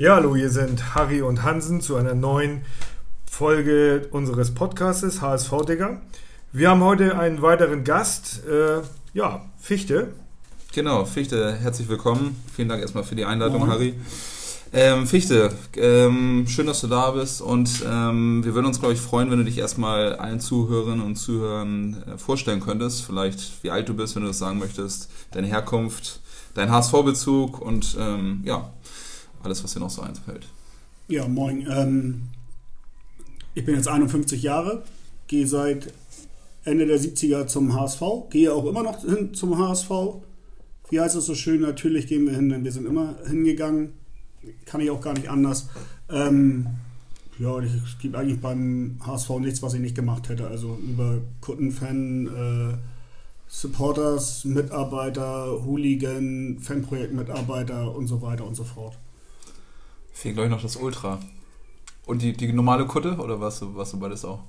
Ja, hallo, hier sind Harry und Hansen zu einer neuen Folge unseres Podcastes HSV Digger. Wir haben heute einen weiteren Gast, äh, ja, Fichte. Genau, Fichte, herzlich willkommen. Vielen Dank erstmal für die Einladung, Moin. Harry. Ähm, Fichte, ähm, schön, dass du da bist und ähm, wir würden uns, glaube ich, freuen, wenn du dich erstmal allen Zuhörerinnen und Zuhörern äh, vorstellen könntest. Vielleicht, wie alt du bist, wenn du das sagen möchtest, deine Herkunft, dein HSV-Bezug und ähm, ja, alles, was dir noch so einfällt. Ja, moin. Ähm, ich bin jetzt 51 Jahre, gehe seit Ende der 70er zum HSV, gehe auch immer noch hin zum HSV. Wie heißt es so schön? Natürlich gehen wir hin, denn wir sind immer hingegangen kann ich auch gar nicht anders. Ähm, ja, es gibt eigentlich beim HSV nichts, was ich nicht gemacht hätte. Also über Kuttenfan, äh, Supporters, Mitarbeiter, Hooligan, Fanprojektmitarbeiter und so weiter und so fort. Fehlt, glaube ich, noch das Ultra. Und die, die normale Kutte oder warst du, warst du beides auch?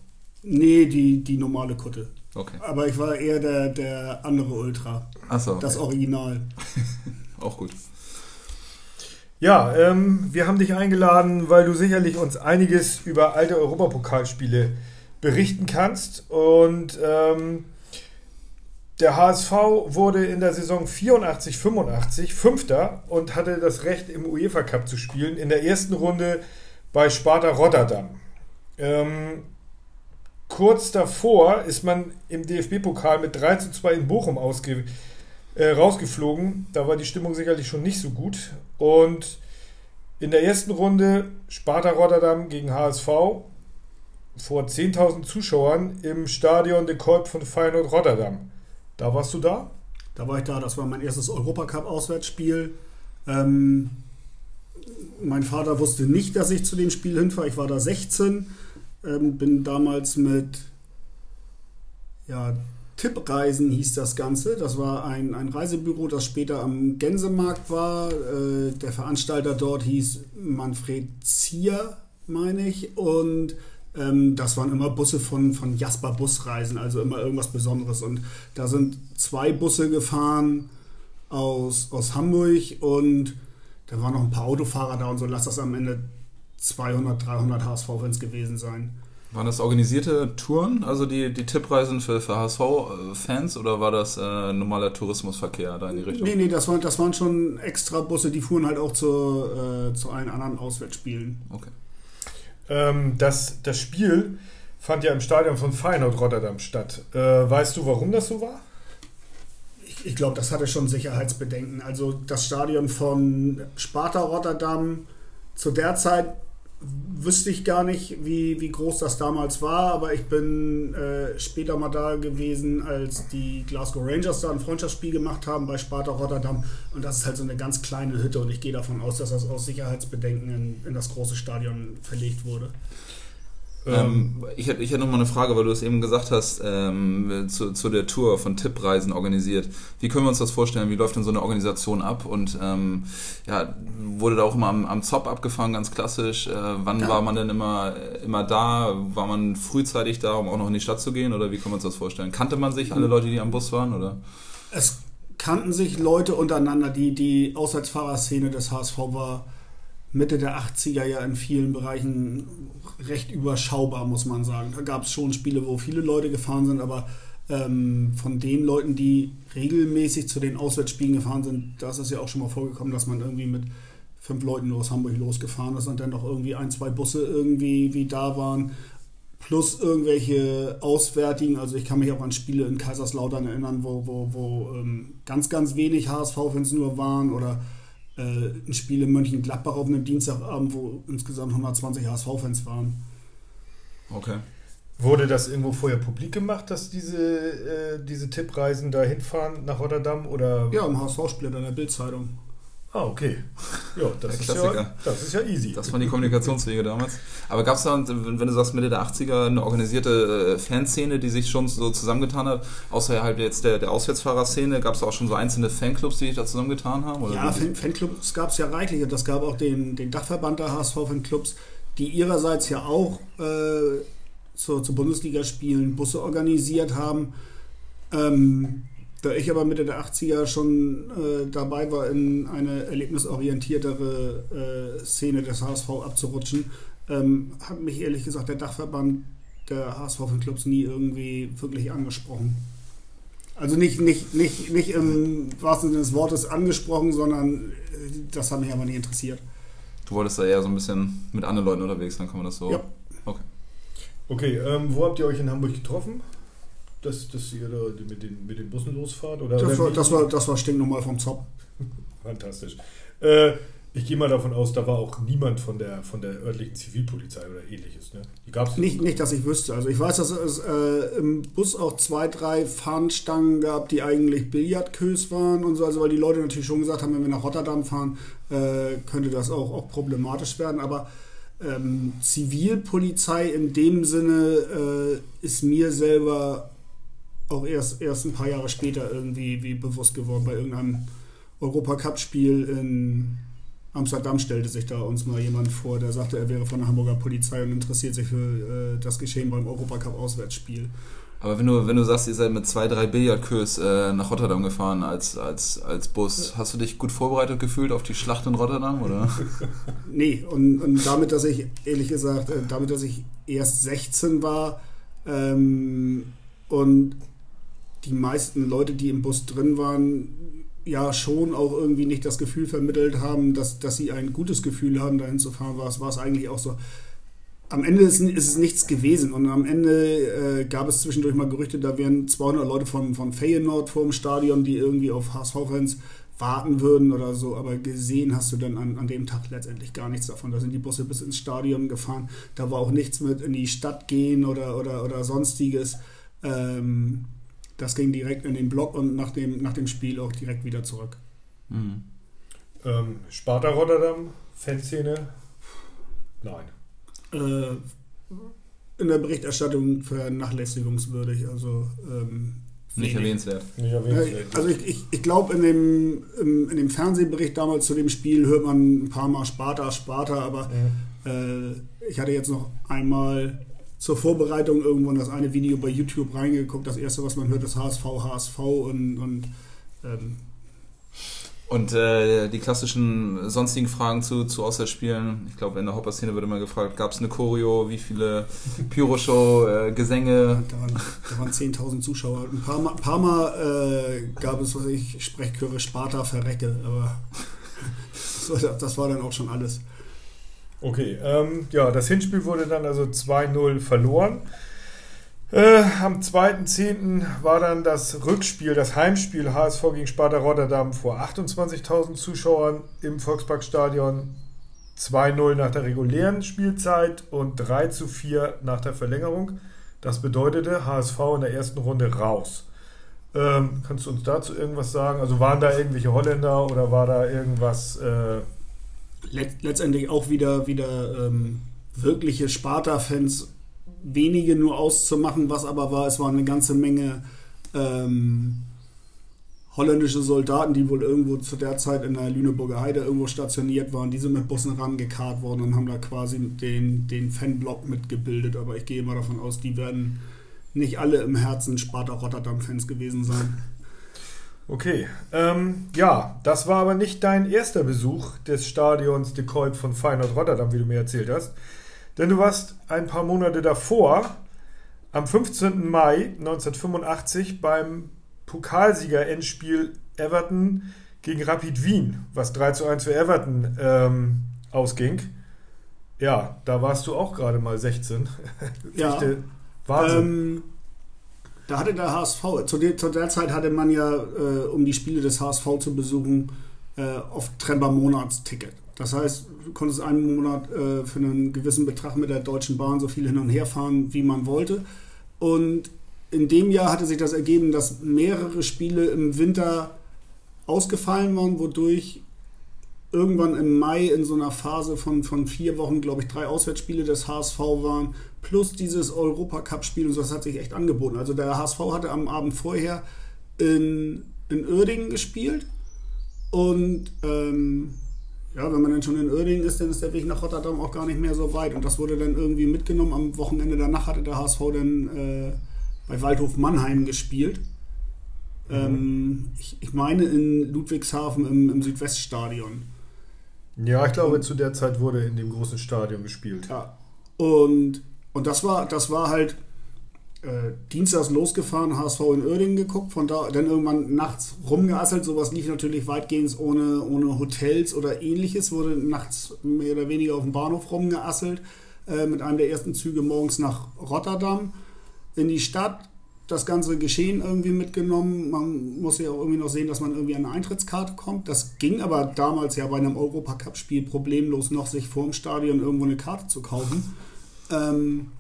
Nee, die, die normale Kutte. Okay. Aber ich war eher der, der andere Ultra. Achso. Okay. Das Original. auch gut. Ja, ähm, wir haben dich eingeladen, weil du sicherlich uns einiges über alte Europapokalspiele berichten kannst. Und ähm, der HSV wurde in der Saison 84, 85 Fünfter und hatte das Recht, im UEFA Cup zu spielen. In der ersten Runde bei Sparta Rotterdam. Ähm, kurz davor ist man im DFB-Pokal mit 3 zu 2 in Bochum ausge äh, rausgeflogen. Da war die Stimmung sicherlich schon nicht so gut. Und in der ersten Runde Sparta Rotterdam gegen HSV vor 10.000 Zuschauern im Stadion de Kolb von Feyenoord Rotterdam. Da warst du da? Da war ich da. Das war mein erstes Europacup-Auswärtsspiel. Ähm, mein Vater wusste nicht, dass ich zu dem Spiel hinfahre. Ich war da 16, ähm, bin damals mit ja, Tippreisen hieß das Ganze. Das war ein, ein Reisebüro, das später am Gänsemarkt war. Äh, der Veranstalter dort hieß Manfred Zier, meine ich. Und das waren immer Busse von, von Jasper Busreisen, also immer irgendwas Besonderes. Und da sind zwei Busse gefahren aus, aus Hamburg und da waren noch ein paar Autofahrer da und so. Lass das am Ende 200, 300 HSV-Fans gewesen sein. Waren das organisierte Touren, also die, die Tippreisen für, für HSV-Fans oder war das äh, normaler Tourismusverkehr da in die Richtung? Nee, nee, das waren, das waren schon extra Busse, die fuhren halt auch zu, äh, zu allen anderen Auswärtsspielen. Okay. Ähm, das, das Spiel fand ja im Stadion von Feyenoord Rotterdam statt. Äh, weißt du, warum das so war? Ich, ich glaube, das hatte schon Sicherheitsbedenken. Also das Stadion von Sparta Rotterdam zu der Zeit wüsste ich gar nicht, wie, wie groß das damals war, aber ich bin äh, später mal da gewesen, als die Glasgow Rangers da ein Freundschaftsspiel gemacht haben bei Sparta Rotterdam. Und das ist halt so eine ganz kleine Hütte und ich gehe davon aus, dass das aus Sicherheitsbedenken in, in das große Stadion verlegt wurde. Ähm, ich hätte ich hätt noch mal eine Frage, weil du es eben gesagt hast, ähm, zu, zu der Tour von Tippreisen organisiert. Wie können wir uns das vorstellen? Wie läuft denn so eine Organisation ab? Und ähm, ja, wurde da auch immer am, am Zop abgefangen, ganz klassisch? Äh, wann ja. war man denn immer, immer da? War man frühzeitig da, um auch noch in die Stadt zu gehen? Oder wie können wir uns das vorstellen? Kannte man sich, alle Leute, die am Bus waren? Oder? Es kannten sich Leute untereinander. Die, die Auswärtsfahrerszene des HSV war Mitte der 80er ja in vielen Bereichen recht überschaubar, muss man sagen. Da gab es schon Spiele, wo viele Leute gefahren sind, aber ähm, von den Leuten, die regelmäßig zu den Auswärtsspielen gefahren sind, da ist ja auch schon mal vorgekommen, dass man irgendwie mit fünf Leuten aus Hamburg losgefahren ist und dann noch irgendwie ein, zwei Busse irgendwie wie da waren. Plus irgendwelche Auswärtigen, also ich kann mich auch an Spiele in Kaiserslautern erinnern, wo, wo, wo ähm, ganz, ganz wenig HSV-Fans nur waren oder äh, ein Spiel in Mönchengladbach auf einem Dienstagabend, wo insgesamt 120 HSV-Fans waren. Okay. Wurde das irgendwo vorher publik gemacht, dass diese, äh, diese Tippreisen da hinfahren nach Rotterdam? Oder? Ja, im HSV-Split in der Bildzeitung. Ah, okay. Ja, das, ist ja, das ist ja easy. Das waren die Kommunikationswege damals. Aber gab es da, wenn du sagst Mitte der 80er, eine organisierte äh, Fanszene, die sich schon so zusammengetan hat? Außer halt jetzt der, der Auswärtsfahrerszene, gab es auch schon so einzelne Fanclubs, die sich da zusammengetan haben? Oder ja, Fan Fanclubs gab es ja reichlich. Und das gab auch den, den Dachverband der HSV-Fanclubs, die ihrerseits ja auch äh, zu, zu Bundesligaspielen Busse organisiert haben. Ähm, Da ich aber Mitte der 80er schon äh, dabei war, in eine erlebnisorientiertere äh, Szene des HSV abzurutschen, ähm, hat mich ehrlich gesagt der Dachverband der HSV für Clubs nie irgendwie wirklich angesprochen. Also nicht, nicht, nicht, nicht im wahrsten Sinne des Wortes angesprochen, sondern äh, das hat mich aber nie interessiert. Du wolltest da eher so ein bisschen mit anderen Leuten unterwegs sein, kann man das so? Ja. Okay. Okay, ähm, wo habt ihr euch in Hamburg getroffen? Dass, dass ihr da mit den, mit den Bussen losfahrt? Oder, Das war, das war, das war stinknormal vom Zopp. Fantastisch. Äh, ich gehe mal davon aus, da war auch niemand von der, von der örtlichen Zivilpolizei oder ähnliches. Ne? Die gab es Nicht, nicht, dass ich wüsste. Also ich weiß, dass es äh, im Bus auch zwei, drei Fahnenstangen gab, die eigentlich Billardkös waren und so. Also weil die Leute natürlich schon gesagt haben, wenn wir nach Rotterdam fahren, äh, könnte das auch, auch problematisch werden. Aber ähm, Zivilpolizei in dem Sinne äh, ist mir selber auch erst, erst ein paar Jahre später irgendwie wie bewusst geworden. Bei irgendeinem Europacup-Spiel in Amsterdam stellte sich da uns mal jemand vor, der sagte, er wäre von der Hamburger Polizei und interessiert sich für äh, das Geschehen beim Europacup-Auswärtsspiel. Aber wenn du, wenn du sagst, ihr seid mit zwei, drei Billardkös äh, nach Rotterdam gefahren als, als, als Bus, hast du dich gut vorbereitet gefühlt auf die Schlacht in Rotterdam, oder? Nee, und, und damit, dass ich, ehrlich gesagt, äh, damit, dass ich erst 16 war ähm, und die meisten Leute, die im Bus drin waren, ja schon auch irgendwie nicht das Gefühl vermittelt haben, dass, dass sie ein gutes Gefühl haben, dahin zu fahren, war es, war es eigentlich auch so. Am Ende ist, ist es nichts gewesen und am Ende äh, gab es zwischendurch mal Gerüchte, da wären 200 Leute von, von Feyenoord vor dem Stadion, die irgendwie auf HSV-Fans warten würden oder so, aber gesehen hast du dann an, an dem Tag letztendlich gar nichts davon. Da sind die Busse bis ins Stadion gefahren, da war auch nichts mit in die Stadt gehen oder, oder, oder sonstiges. Ähm, das ging direkt in den Block und nach dem, nach dem Spiel auch direkt wieder zurück. Mhm. Ähm, Sparta Rotterdam, Fanszene? Nein. Äh, in der Berichterstattung vernachlässigungswürdig, also ähm, Nicht erwähnenswert. Nicht erwähnenswert. Also ich, ich, ich glaube, in dem, im, in dem Fernsehbericht damals zu dem Spiel hört man ein paar Mal Sparta, Sparta, aber Mhm. äh, ich hatte jetzt noch einmal zur Vorbereitung irgendwo in das eine Video bei YouTube reingeguckt. Das erste, was man hört, ist HSV, HSV und, und ähm, Und äh, die klassischen sonstigen Fragen zu, zu Auswärtsspielen, ich glaube in der Hopper-Szene wird immer gefragt, gab es eine Choreo, wie viele Pyroshow, äh, Gesänge? da waren, da waren 10.000 Zuschauer. Ein paar Mal, paar Mal äh, gab es, was ich, Sprechchöre Sparta verrecke, aber das war dann auch schon alles. Okay, ähm, ja, das Hinspiel wurde dann also 2-0 verloren. Äh, am 2.10. war dann das Rückspiel, das Heimspiel HSV gegen Sparta Rotterdam vor 28.000 Zuschauern im Volksparkstadion. 2-0 nach der regulären Spielzeit und 3 zu 4 nach der Verlängerung. Das bedeutete HSV in der ersten Runde raus. Ähm, kannst du uns dazu irgendwas sagen? Also waren da irgendwelche Holländer oder war da irgendwas... Äh, Let letztendlich auch wieder, wieder ähm, wirkliche Sparta-Fans, wenige nur auszumachen, was aber war, es waren eine ganze Menge ähm, holländische Soldaten, die wohl irgendwo zu der Zeit in der Lüneburger Heide irgendwo stationiert waren, die sind mit Bussen rangekarrt worden und haben da quasi den, den Fanblock mitgebildet. Aber ich gehe mal davon aus, die werden nicht alle im Herzen Sparta-Rotterdam-Fans gewesen sein. Okay, ähm, ja, das war aber nicht dein erster Besuch des Stadions De Kuip von Feyenoord Rotterdam, wie du mir erzählt hast. Denn du warst ein paar Monate davor, am 15. Mai 1985, beim Pokalsieger-Endspiel Everton gegen Rapid Wien, was 3 zu 1 für Everton ähm, ausging. Ja, da warst du auch gerade mal 16. Ja. Wahnsinn. Ähm, da hatte der HSV, zu der, zu der Zeit hatte man ja, äh, um die Spiele des HSV zu besuchen, äh, oft trennbar Monatsticket. Das heißt, du konntest einen Monat äh, für einen gewissen Betrag mit der Deutschen Bahn so viel hin und her fahren, wie man wollte. Und in dem Jahr hatte sich das ergeben, dass mehrere Spiele im Winter ausgefallen waren, wodurch irgendwann im Mai in so einer Phase von, von vier Wochen, glaube ich, drei Auswärtsspiele des HSV waren, plus dieses Europacup-Spiel und so, das hat sich echt angeboten. Also der HSV hatte am Abend vorher in, in Uerdingen gespielt und ähm, ja, wenn man dann schon in Uerdingen ist, dann ist der Weg nach Rotterdam auch gar nicht mehr so weit und das wurde dann irgendwie mitgenommen. Am Wochenende danach hatte der HSV dann äh, bei Waldhof Mannheim gespielt. Mhm. Ähm, ich, ich, meine in Ludwigshafen im, im Südweststadion. Ja, ich glaube, zu der Zeit wurde in dem großen Stadion gespielt. Ja. Und, und das war, das war halt äh, dienstags losgefahren, HSV in Oerdingen geguckt, von da dann irgendwann nachts rumgeasselt. Sowas lief natürlich weitgehend ohne, ohne Hotels oder ähnliches, wurde nachts mehr oder weniger auf dem Bahnhof rumgeasselt, äh, mit einem der ersten Züge morgens nach Rotterdam in die Stadt. Das ganze Geschehen irgendwie mitgenommen. Man muss ja auch irgendwie noch sehen, dass man irgendwie an eine Eintrittskarte kommt. Das ging aber damals ja bei einem Europacup-Spiel problemlos noch, sich vor dem Stadion irgendwo eine Karte zu kaufen. Ähm,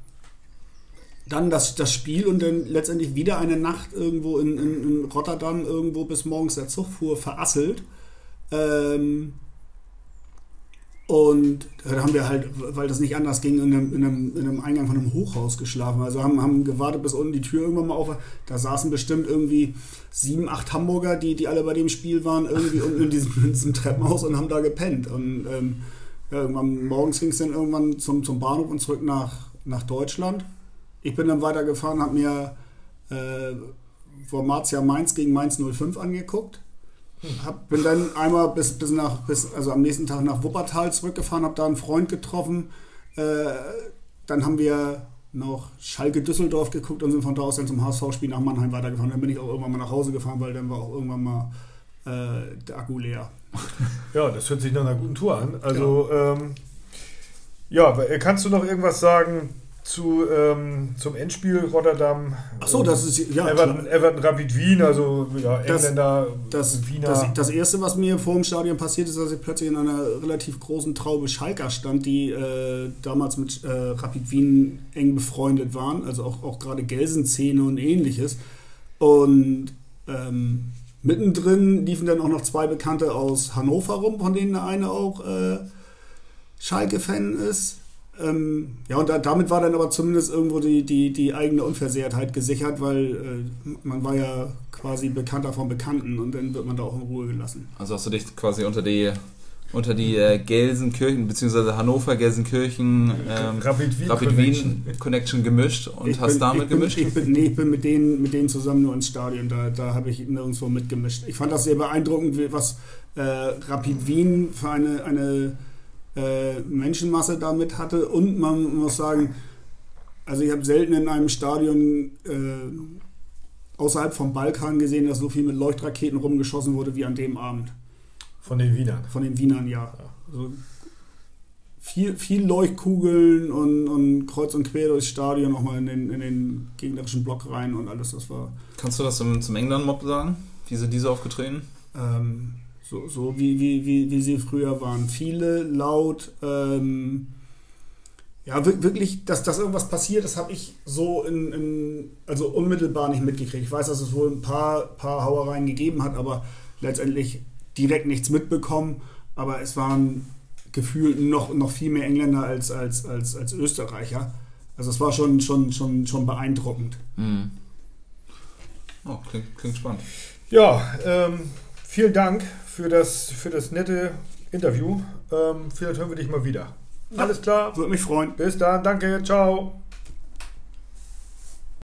dann das, das Spiel und dann letztendlich wieder eine Nacht irgendwo in, in, in Rotterdam, irgendwo bis morgens der Zug fuhr, verasselt. Ähm, und da haben wir halt, weil das nicht anders ging, in einem, in einem, in einem Eingang von einem Hochhaus geschlafen. Also haben, haben gewartet, bis unten die Tür irgendwann mal auf war. Da saßen bestimmt irgendwie sieben, acht Hamburger, die, die alle bei dem Spiel waren, irgendwie unten in diesem, in diesem Treppenhaus und haben da gepennt. Und ähm, ja, irgendwann morgens ging es dann irgendwann zum, zum Bahnhof und zurück nach, nach Deutschland ich bin dann weitergefahren, habe mir äh, Formatia Mainz gegen Mainz 05 angeguckt. Hab, bin dann einmal bis, bis nach, bis, also am nächsten Tag nach Wuppertal zurückgefahren, habe da einen Freund getroffen. Äh, dann haben wir noch Schalke Düsseldorf geguckt und sind von da aus dann zum HSV-Spiel nach Mannheim weitergefahren. Dann bin ich auch irgendwann mal nach Hause gefahren, weil dann war auch irgendwann mal äh, der Akku leer. Ja, das hört sich nach einer guten Tour an. Also, ja, ähm, ja kannst du noch irgendwas sagen zu, ähm, zum Endspiel Rotterdam. Achso, das ist ja. Everton, Everton Rapid Wien, also ja, Engländer, das, Wiener. Das, das, erste, was mir vor dem Stadion passiert ist, dass ich plötzlich in einer relativ großen Traube Schalker stand, die äh, damals mit äh, Rapid Wien eng befreundet waren, also auch, auch gerade Gelsenzähne und ähnliches. Und ähm, mittendrin liefen dann auch noch zwei Bekannte aus Hannover rum, von denen der eine auch äh, Schalke-Fan ist. Ähm, ja, und da, damit war dann aber zumindest irgendwo die, die, die eigene Unversehrtheit gesichert, weil äh, man war ja quasi Bekannter von Bekannten und dann wird man da auch in Ruhe gelassen. Also hast du dich quasi unter die unter die äh, Gelsenkirchen bzw. Hannover Gelsenkirchen ähm, Rapid, Wien, Rapid Connection. Wien Connection gemischt und ich hast bin, damit ich bin, gemischt? Ich bin, nee, ich bin mit denen, mit denen zusammen nur ins Stadion, da, da habe ich nirgendwo mitgemischt. Ich fand das sehr beeindruckend, was äh, Rapid Wien für eine, eine äh, Menschenmasse damit hatte. Und man muss sagen, also ich habe selten in einem Stadion äh, außerhalb vom Balkan gesehen, dass so viel mit Leuchtraketen rumgeschossen wurde wie an dem Abend. Von den Wienern? Von den Wienern, ja. Also viel, viel Leuchtkugeln und, und kreuz und quer durchs Stadion, nochmal in den, in den gegnerischen Block rein und alles, das war... Kannst du das zum, zum England-Mob sagen? Wie sind diese aufgetreten? Ähm, so, so wie, wie, wie, wie sie früher waren. Viele laut. Ähm, ja, wirklich, dass, dass irgendwas passiert, das habe ich so in, in, also unmittelbar nicht mitgekriegt. Ich weiß, dass es wohl ein paar, paar Hauereien gegeben hat, aber letztendlich direkt nichts mitbekommen. Aber es waren gefühlt noch, noch viel mehr Engländer als, als, als, als Österreicher. Also es war schon, schon, schon, schon beeindruckend. Mhm. Oh, klingt, klingt spannend. Ja, ähm, vielen Dank für das, für das nette Interview. Ähm, vielleicht hören wir dich mal wieder. Alles klar. Würde mich freuen. Bis dann. Danke. Ciao.